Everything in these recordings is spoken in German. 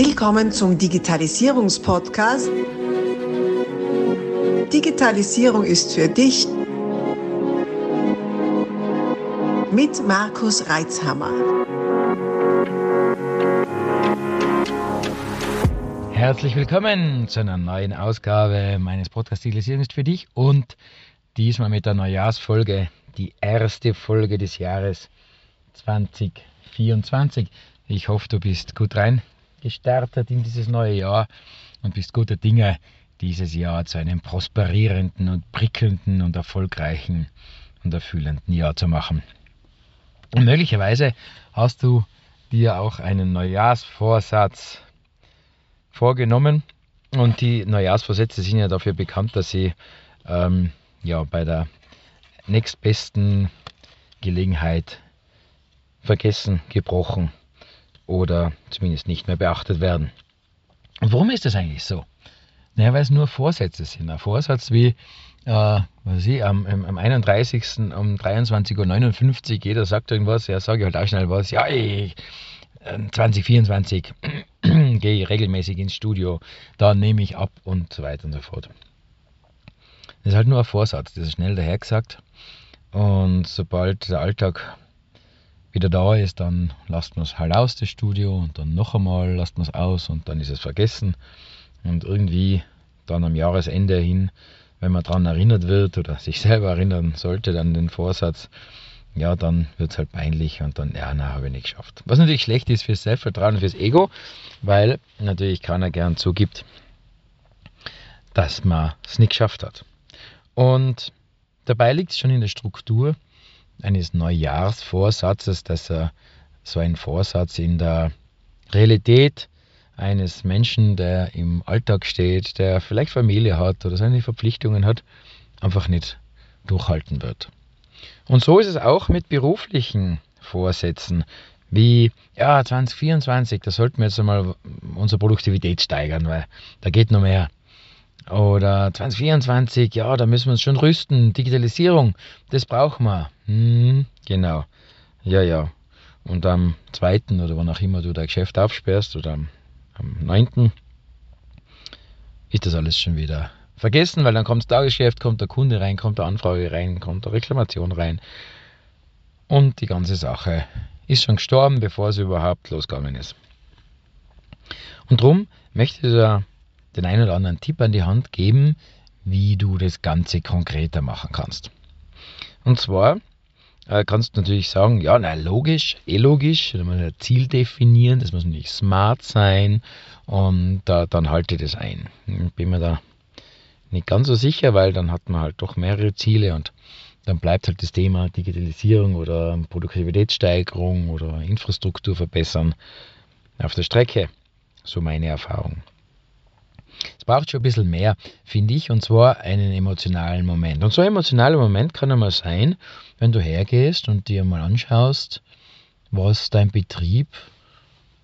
Willkommen zum Digitalisierungspodcast. Digitalisierung ist für dich mit Markus Reitzhammer. Herzlich willkommen zu einer neuen Ausgabe meines Podcasts Digitalisierung ist für dich und diesmal mit der Neujahrsfolge, die erste Folge des Jahres 2024. Ich hoffe, du bist gut rein gestartet in dieses neue Jahr und bist guter Dinge, dieses Jahr zu einem prosperierenden und prickelnden und erfolgreichen und erfüllenden Jahr zu machen. Und möglicherweise hast du dir auch einen Neujahrsvorsatz vorgenommen. Und die Neujahrsvorsätze sind ja dafür bekannt, dass sie ähm, ja, bei der nächstbesten Gelegenheit vergessen, gebrochen oder zumindest nicht mehr beachtet werden. Und warum ist das eigentlich so? Naja, weil es nur Vorsätze sind. Ein Vorsatz wie, äh, was ich, am, am 31. um 23.59 Uhr, jeder sagt irgendwas, ja, sage ich halt auch schnell was, ja, ich, 2024 ähm, gehe ich regelmäßig ins Studio, da nehme ich ab und so weiter und so fort. Das ist halt nur ein Vorsatz, das ist schnell dahergesagt. Und sobald der Alltag wieder da ist, dann lasst man es halt aus, das Studio, und dann noch einmal lasst man es aus und dann ist es vergessen. Und irgendwie dann am Jahresende hin, wenn man daran erinnert wird oder sich selber erinnern sollte, dann den Vorsatz, ja, dann wird es halt peinlich und dann, ja, na, habe ich nicht geschafft. Was natürlich schlecht ist fürs Selbstvertrauen und fürs Ego, weil natürlich keiner gern zugibt, dass man es nicht geschafft hat. Und dabei liegt es schon in der Struktur, eines Neujahrsvorsatzes, dass er so ein Vorsatz in der Realität eines Menschen, der im Alltag steht, der vielleicht Familie hat oder seine Verpflichtungen hat, einfach nicht durchhalten wird. Und so ist es auch mit beruflichen Vorsätzen, wie ja 2024, da sollten wir jetzt einmal unsere Produktivität steigern, weil da geht noch mehr. Oder 2024, ja, da müssen wir uns schon rüsten. Digitalisierung, das brauchen wir. Hm, genau. Ja, ja. Und am 2. oder wann auch immer du dein Geschäft aufsperrst oder am, am 9. ist das alles schon wieder vergessen, weil dann kommt das Tagesgeschäft, kommt der Kunde rein, kommt der Anfrage rein, kommt der Reklamation rein. Und die ganze Sache ist schon gestorben, bevor sie überhaupt losgegangen ist. Und darum möchte ich dir den einen oder anderen Tipp an die Hand geben, wie du das Ganze konkreter machen kannst. Und zwar äh, kannst du natürlich sagen, ja, na logisch, eh logisch, da muss ein Ziel definieren, das muss natürlich smart sein und äh, dann halte ich das ein. Bin mir da nicht ganz so sicher, weil dann hat man halt doch mehrere Ziele und dann bleibt halt das Thema Digitalisierung oder Produktivitätssteigerung oder Infrastruktur verbessern auf der Strecke. So meine Erfahrung. Braucht schon ein bisschen mehr, finde ich, und zwar einen emotionalen Moment. Und so ein emotionaler Moment kann einmal sein, wenn du hergehst und dir mal anschaust, was dein Betrieb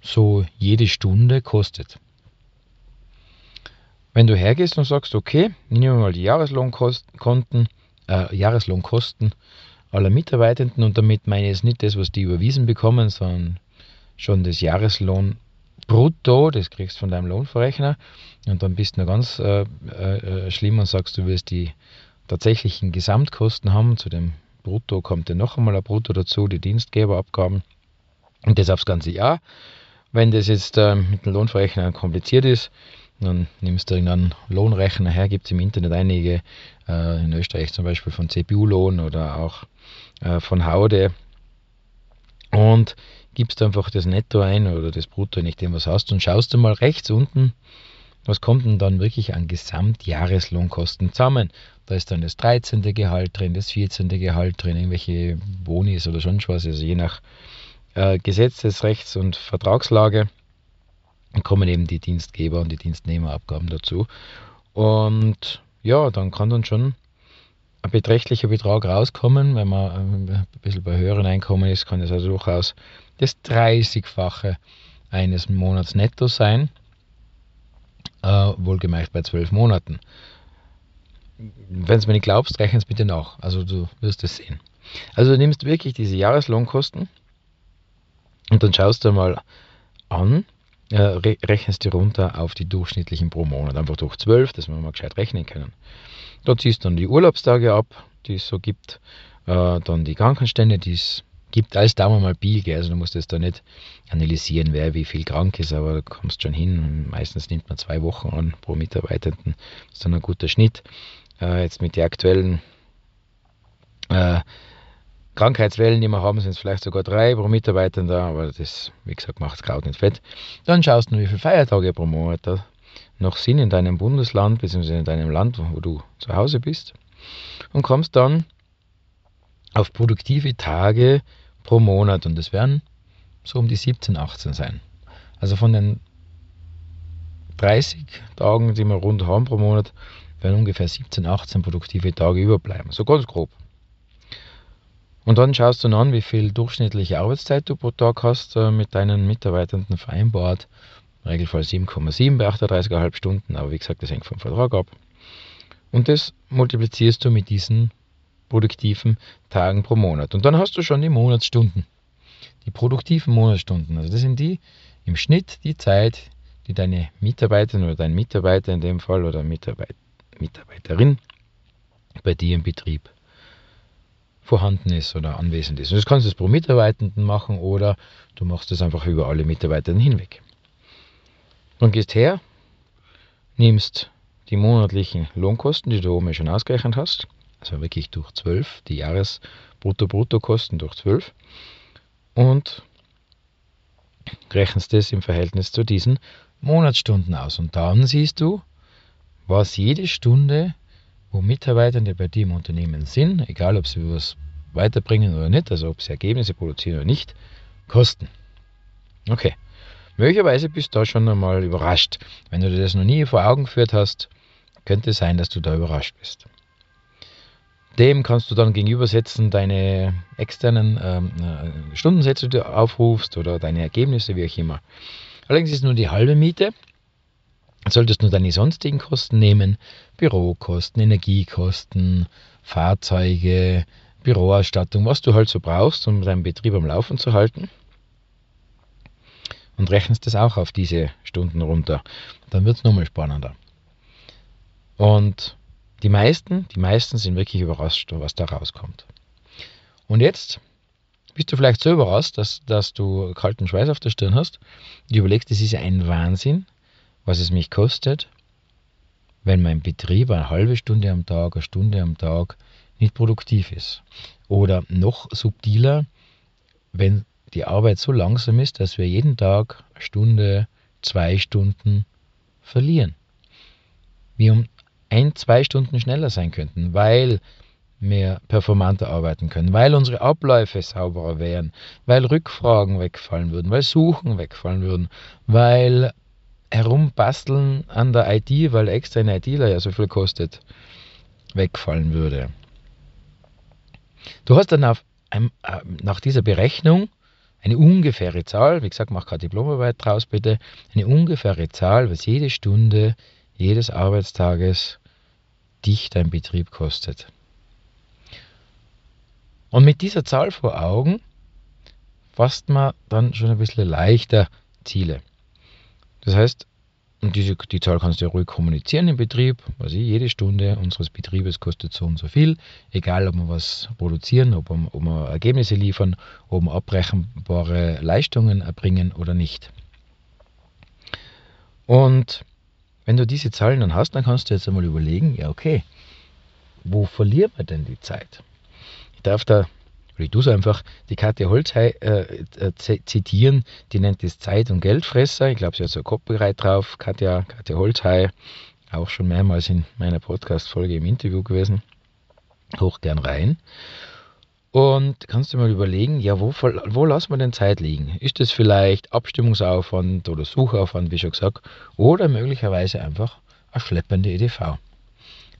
so jede Stunde kostet. Wenn du hergehst und sagst, okay, ich nehme mal die Jahreslohnkosten, äh, Jahreslohnkosten aller Mitarbeitenden und damit meine ich jetzt nicht das, was die überwiesen bekommen, sondern schon das Jahreslohn brutto, das kriegst du von deinem Lohnverrechner und dann bist du noch ganz äh, äh, schlimm und sagst, du willst die tatsächlichen Gesamtkosten haben. Zu dem Brutto kommt dann noch einmal ein Brutto dazu, die Dienstgeberabgaben und das aufs ganze Jahr. Wenn das jetzt äh, mit dem Lohnverrechner kompliziert ist, dann nimmst du einen Lohnrechner her, gibt es im Internet einige, äh, in Österreich zum Beispiel von CPU-Lohn oder auch äh, von Haude. Und gibst einfach das Netto ein oder das Brutto, je nachdem was hast, und schaust du mal rechts unten, was kommt denn dann wirklich an Gesamtjahreslohnkosten zusammen? Da ist dann das 13. Gehalt drin, das 14. Gehalt drin, irgendwelche Bonis oder sonst was, also je nach äh, Gesetzesrechts- und Vertragslage kommen eben die Dienstgeber- und die Dienstnehmerabgaben dazu. Und ja, dann kann dann schon ein beträchtlicher Betrag rauskommen. Wenn man äh, ein bisschen bei höheren Einkommen ist, kann es also durchaus das 30-fache eines Monats netto sein. Äh, wohlgemerkt bei zwölf Monaten. Wenn es mir nicht glaubst, rechne es bitte nach. Also du wirst es sehen. Also du nimmst wirklich diese Jahreslohnkosten und dann schaust du mal an, äh, rechnest du runter auf die durchschnittlichen pro Monat. Einfach durch 12, dass wir mal gescheit rechnen können. Da ziehst du dann die Urlaubstage ab, die es so gibt, äh, dann die Krankenstände, die es gibt als Daumen mal Pi, gell? also du musst jetzt da nicht analysieren, wer wie viel krank ist, aber du kommst schon hin. Meistens nimmt man zwei Wochen an pro Mitarbeitenden, das ist dann ein guter Schnitt. Äh, jetzt mit den aktuellen äh, Krankheitswellen, die wir haben, sind es vielleicht sogar drei pro Mitarbeitenden, aber das, wie gesagt, macht es Kraut nicht fett. Dann schaust du, wie viele Feiertage pro Monat da noch sind in deinem Bundesland, bzw. in deinem Land, wo du zu Hause bist und kommst dann auf produktive Tage pro Monat und das werden so um die 17, 18 sein. Also von den 30 Tagen, die wir rund haben pro Monat, werden ungefähr 17, 18 produktive Tage überbleiben. So ganz grob. Und dann schaust du an, wie viel durchschnittliche Arbeitszeit du pro Tag hast äh, mit deinen Mitarbeitern vereinbart. Regelfall 7,7 bei 38,5 Stunden, aber wie gesagt, das hängt vom Vertrag ab. Und das multiplizierst du mit diesen produktiven Tagen pro Monat. Und dann hast du schon die Monatsstunden. Die produktiven Monatsstunden. Also das sind die im Schnitt die Zeit, die deine Mitarbeiterin oder dein Mitarbeiter in dem Fall oder Mitarbeit Mitarbeiterin bei dir im Betrieb vorhanden ist oder anwesend ist. Und das kannst du pro Mitarbeitenden machen oder du machst das einfach über alle Mitarbeiter hinweg. Dann gehst her, nimmst die monatlichen Lohnkosten, die du oben schon ausgerechnet hast, also wirklich durch 12, die Jahresbrutto-Brutto-Kosten durch 12 und rechnest das im Verhältnis zu diesen Monatsstunden aus. Und dann siehst du, was jede Stunde, wo Mitarbeitende bei dir im Unternehmen sind, egal ob sie was weiterbringen oder nicht, also ob sie Ergebnisse produzieren oder nicht, kosten. Okay. Möglicherweise bist du da schon einmal überrascht. Wenn du dir das noch nie vor Augen geführt hast, könnte es sein, dass du da überrascht bist. Dem kannst du dann gegenübersetzen deine externen ähm, äh, Stundensätze, die du aufrufst oder deine Ergebnisse, wie auch immer. Allerdings ist nur die halbe Miete. Solltest du deine sonstigen Kosten nehmen, Bürokosten, Energiekosten, Fahrzeuge, Büroausstattung, was du halt so brauchst, um deinen Betrieb am Laufen zu halten. Und rechnest das auch auf diese Stunden runter. Dann wird es nochmal spannender. Und die meisten, die meisten sind wirklich überrascht, was da rauskommt. Und jetzt bist du vielleicht so überrascht, dass, dass du kalten Schweiß auf der Stirn hast. Du überlegst, das ist ein Wahnsinn, was es mich kostet, wenn mein Betrieb eine halbe Stunde am Tag, eine Stunde am Tag nicht produktiv ist. Oder noch subtiler, wenn die Arbeit so langsam ist, dass wir jeden Tag eine Stunde, zwei Stunden verlieren. Wie um ein, zwei Stunden schneller sein könnten, weil wir performanter arbeiten können, weil unsere Abläufe sauberer wären, weil Rückfragen wegfallen würden, weil Suchen wegfallen würden, weil Herumbasteln an der IT, weil extra ein ITler ja so viel kostet, wegfallen würde. Du hast dann auf, äh, nach dieser Berechnung eine ungefähre Zahl, wie gesagt, mach keine Diplomarbeit draus bitte, eine ungefähre Zahl, was jede Stunde jedes Arbeitstages dich dein Betrieb kostet. Und mit dieser Zahl vor Augen fasst man dann schon ein bisschen leichter Ziele. Das heißt, und diese, die Zahl kannst du ja ruhig kommunizieren im Betrieb. Also jede Stunde unseres Betriebes kostet so und so viel. Egal, ob wir was produzieren, ob wir, ob wir Ergebnisse liefern, ob wir abrechenbare Leistungen erbringen oder nicht. Und wenn du diese Zahlen dann hast, dann kannst du jetzt einmal überlegen, ja okay, wo verlieren wir denn die Zeit? Ich darf da, oder ich tue es einfach, die Katja Holzhey äh, äh, zitieren, die nennt es Zeit- und Geldfresser. Ich glaube, sie hat so ein Copyright drauf. Katja, Katja Holzhey, auch schon mehrmals in meiner Podcast-Folge im Interview gewesen. Hoch gern rein. Und kannst du mal überlegen, ja, wo, wo lassen wir denn Zeit liegen? Ist das vielleicht Abstimmungsaufwand oder Suchaufwand, wie schon gesagt, oder möglicherweise einfach eine schleppende EDV?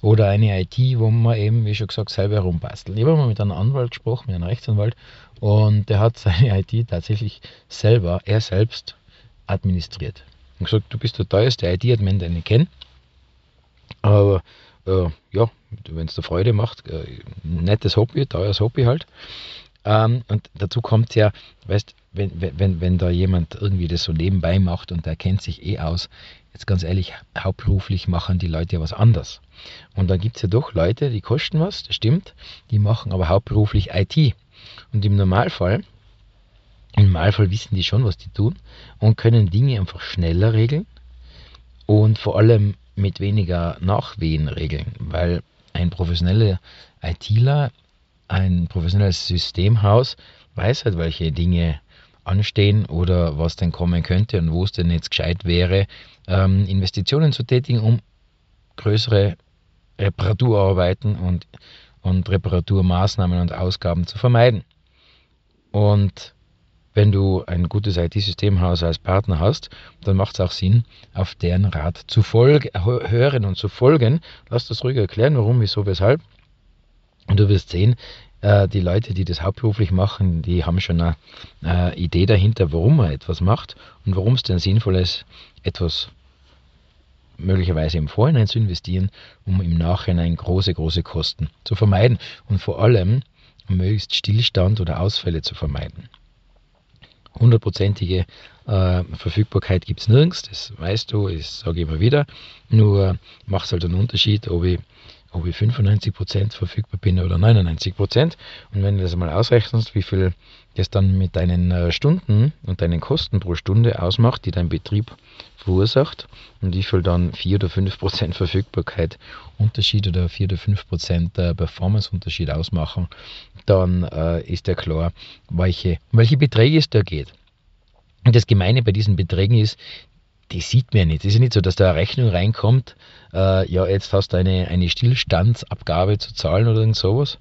Oder eine IT, wo man eben, wie schon gesagt, selber herumbasteln. Ich habe mal mit einem Anwalt gesprochen, mit einem Rechtsanwalt, und der hat seine IT tatsächlich selber, er selbst administriert. Und gesagt, du bist der teuerste IT-Admin, den ich kenne. Aber äh, ja, wenn es dir Freude macht, äh, nettes Hobby, teures Hobby halt. Ähm, und dazu kommt ja, weißt, wenn, wenn, wenn da jemand irgendwie das so nebenbei macht und der kennt sich eh aus, jetzt ganz ehrlich, hauptberuflich machen die Leute ja was anderes. Und da gibt es ja doch Leute, die kosten was, das stimmt, die machen aber hauptberuflich IT. Und im Normalfall, im Normalfall wissen die schon, was die tun und können Dinge einfach schneller regeln und vor allem mit weniger Nachwehen regeln, weil ein professioneller ITler, ein professionelles Systemhaus weiß halt, welche Dinge anstehen oder was denn kommen könnte und wo es denn jetzt gescheit wäre, ähm, Investitionen zu tätigen, um größere Reparaturarbeiten und, und Reparaturmaßnahmen und Ausgaben zu vermeiden. Und wenn du ein gutes IT-Systemhaus als Partner hast, dann macht es auch Sinn, auf deren Rat zu folgen, hören und zu folgen. Lass das ruhig erklären, warum, wieso, weshalb. Und du wirst sehen, äh, die Leute, die das hauptberuflich machen, die haben schon eine, eine Idee dahinter, warum man etwas macht und warum es denn sinnvoll ist, etwas möglicherweise im Vorhinein zu investieren, um im Nachhinein große, große Kosten zu vermeiden und vor allem möglichst Stillstand oder Ausfälle zu vermeiden hundertprozentige äh, Verfügbarkeit gibt es nirgends, das weißt du, das sage ich immer wieder. Nur macht es halt einen Unterschied, ob ich, ob ich 95% verfügbar bin oder 99%. Und wenn du das mal ausrechnest, wie viel das dann mit deinen äh, Stunden und deinen Kosten pro Stunde ausmacht, die dein Betrieb verursacht und wie viel dann 4 oder 5 Prozent Verfügbarkeit Unterschied oder 4 oder 5 Prozent äh, Performance Unterschied ausmachen, dann äh, ist ja klar, welche, um welche Beträge es da geht. Und das Gemeine bei diesen Beträgen ist, die sieht man nicht. Es ist ja nicht so, dass da eine Rechnung reinkommt, äh, ja, jetzt hast du eine, eine Stillstandsabgabe zu zahlen oder irgend sowas,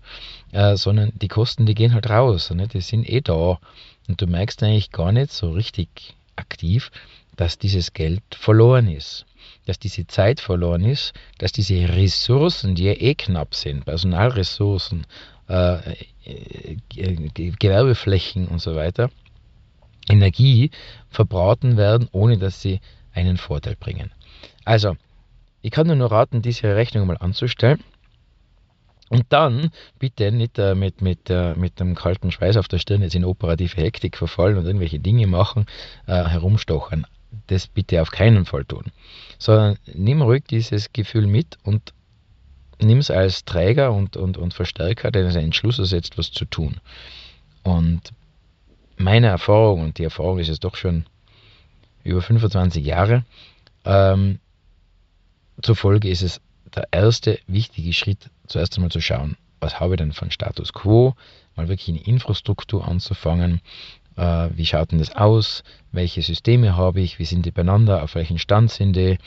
äh, sondern die Kosten, die gehen halt raus. Ne? Die sind eh da. Und du merkst eigentlich gar nicht so richtig aktiv, dass dieses Geld verloren ist. Dass diese Zeit verloren ist, dass diese Ressourcen, die ja eh knapp sind, Personalressourcen, äh, äh Gewerbeflächen und so weiter, Energie verbraten werden, ohne dass sie einen Vorteil bringen. Also, ich kann nur raten, diese Rechnung mal anzustellen. Und dann bitte nicht äh, mit, mit, äh, mit einem kalten Schweiß auf der Stirn jetzt in operative Hektik verfallen und irgendwelche Dinge machen, äh, herumstochern. Das bitte auf keinen Fall tun. Sondern nimm ruhig dieses Gefühl mit und nimm es als Träger und, und, und Verstärker deines Entschlusses jetzt was zu tun. Und meine Erfahrung, und die Erfahrung ist jetzt doch schon über 25 Jahre, ähm, zur Folge ist es der erste wichtige Schritt, zuerst einmal zu schauen, was habe ich denn von Status Quo, mal wirklich eine Infrastruktur anzufangen, äh, wie schaut denn das aus, welche Systeme habe ich, wie sind die beieinander, auf welchem Stand sind die,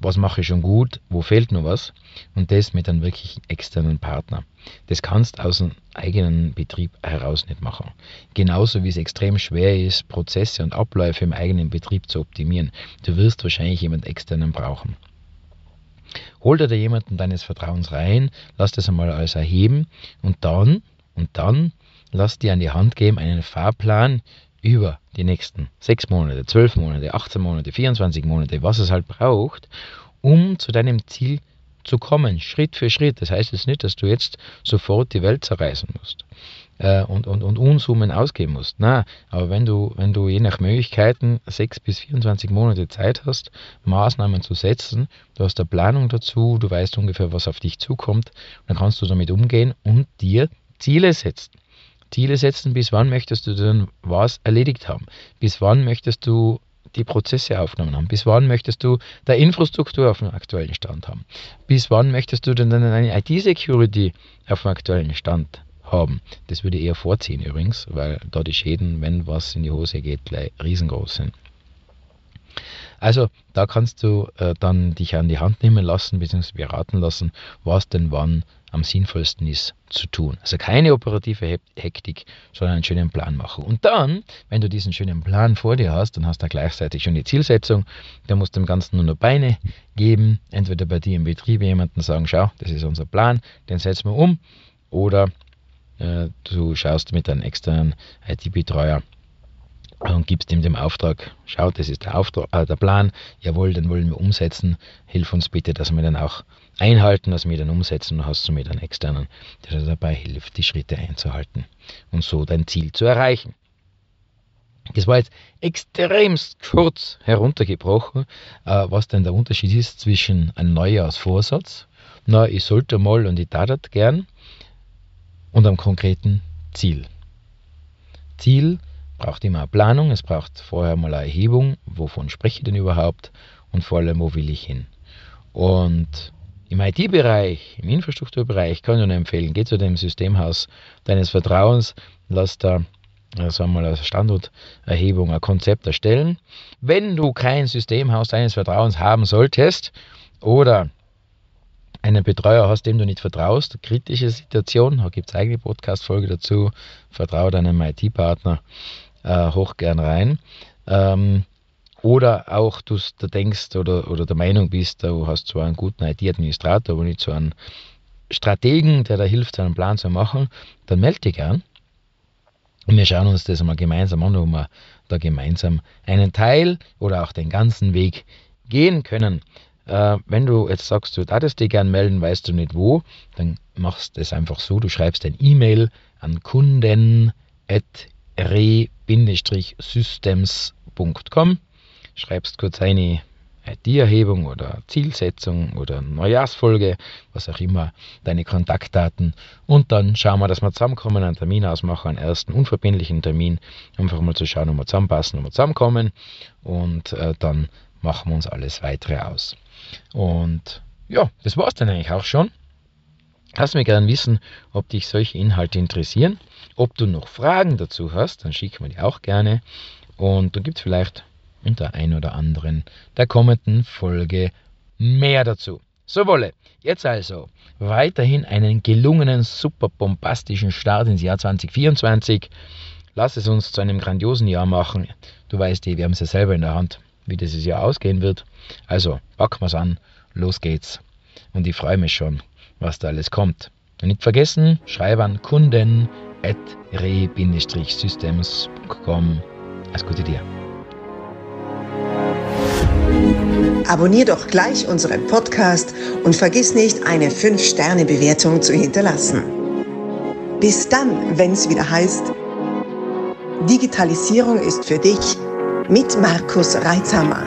was mache ich schon gut, wo fehlt noch was und das mit einem wirklich externen Partner. Das kannst du aus dem eigenen Betrieb heraus nicht machen. Genauso wie es extrem schwer ist, Prozesse und Abläufe im eigenen Betrieb zu optimieren. Du wirst wahrscheinlich jemand externen brauchen. Hol dir da jemanden deines Vertrauens rein, lass das einmal alles erheben und dann, und dann lass dir an die Hand geben einen Fahrplan, über die nächsten sechs Monate, zwölf Monate, 18 Monate, 24 Monate, was es halt braucht, um zu deinem Ziel zu kommen, Schritt für Schritt. Das heißt jetzt nicht, dass du jetzt sofort die Welt zerreißen musst äh, und, und, und Unsummen ausgeben musst. Na, aber wenn du, wenn du je nach Möglichkeiten sechs bis 24 Monate Zeit hast, Maßnahmen zu setzen, du hast eine Planung dazu, du weißt ungefähr, was auf dich zukommt, dann kannst du damit umgehen und dir Ziele setzen. Ziele setzen, bis wann möchtest du denn was erledigt haben? Bis wann möchtest du die Prozesse aufgenommen haben? Bis wann möchtest du der Infrastruktur auf dem aktuellen Stand haben? Bis wann möchtest du denn eine IT-Security auf dem aktuellen Stand haben? Das würde ich eher vorziehen übrigens, weil da die Schäden, wenn was in die Hose geht, gleich riesengroß sind. Also da kannst du äh, dann dich an die Hand nehmen lassen, bzw. beraten lassen, was denn wann am sinnvollsten ist zu tun. Also keine operative Hektik, sondern einen schönen Plan machen. Und dann, wenn du diesen schönen Plan vor dir hast, dann hast du gleichzeitig schon die Zielsetzung. Da musst du dem Ganzen nur noch Beine geben. Entweder bei dir im Betrieb jemanden sagen, schau, das ist unser Plan, den setzen wir um. Oder äh, du schaust mit einem externen IT-Betreuer und gibst ihm den Auftrag, schau, das ist der, Auftrag, äh, der Plan, jawohl, den wollen wir umsetzen, hilf uns bitte, dass wir den auch einhalten, dass wir den umsetzen und hast du mit einen externen, der dir dabei hilft, die Schritte einzuhalten und so dein Ziel zu erreichen. Das war jetzt extremst kurz heruntergebrochen, äh, was denn der Unterschied ist zwischen einem Neujahrsvorsatz, na, ich sollte mal und ich tat gern, und einem konkreten Ziel. Ziel braucht immer eine Planung, es braucht vorher mal eine Erhebung, wovon spreche ich denn überhaupt und vor allem, wo will ich hin. Und im IT-Bereich, im Infrastrukturbereich kann ich nur empfehlen, geh zu dem Systemhaus deines Vertrauens, lass da also einmal eine Standorterhebung, ein Konzept erstellen. Wenn du kein Systemhaus deines Vertrauens haben solltest oder einen Betreuer hast, dem du nicht vertraust, kritische Situation, da gibt es eigene Podcast-Folge dazu, vertraue deinem IT-Partner äh, hoch rein. Ähm, oder auch du denkst oder, oder der Meinung bist, du hast zwar einen guten IT-Administrator, aber nicht so einen Strategen, der da hilft, seinen Plan zu machen, dann melde dich gern. Und wir schauen uns das einmal gemeinsam an, ob wir da gemeinsam einen Teil oder auch den ganzen Weg gehen können. Äh, wenn du jetzt sagst, du darfst dich gern melden, weißt du nicht wo, dann machst du es einfach so, du schreibst ein E-Mail an kunden.re-systems.com, schreibst kurz eine IT-Erhebung oder Zielsetzung oder Neujahrsfolge, was auch immer, deine Kontaktdaten und dann schauen wir, dass wir zusammenkommen, einen Termin ausmachen, einen ersten unverbindlichen Termin, einfach mal zu schauen, ob wir zusammenpassen, ob wir zusammenkommen und äh, dann machen wir uns alles weitere aus. Und ja, das war es dann eigentlich auch schon. Lass mir gerne wissen, ob dich solche Inhalte interessieren. Ob du noch Fragen dazu hast, dann schick mir die auch gerne. Und dann gibt es vielleicht in der ein oder anderen der kommenden Folge mehr dazu. So wolle, jetzt also weiterhin einen gelungenen, super bombastischen Start ins Jahr 2024. Lass es uns zu einem grandiosen Jahr machen. Du weißt eh, wir haben es ja selber in der Hand, wie dieses Jahr ausgehen wird. Also packen wir es an, los geht's. Und ich freue mich schon, was da alles kommt. Und nicht vergessen, schreib an kunden at re-systems.com. Alles Gute dir. Abonnier doch gleich unseren Podcast und vergiss nicht, eine 5-Sterne-Bewertung zu hinterlassen. Bis dann, wenn es wieder heißt, Digitalisierung ist für dich mit Markus Reitzhammer.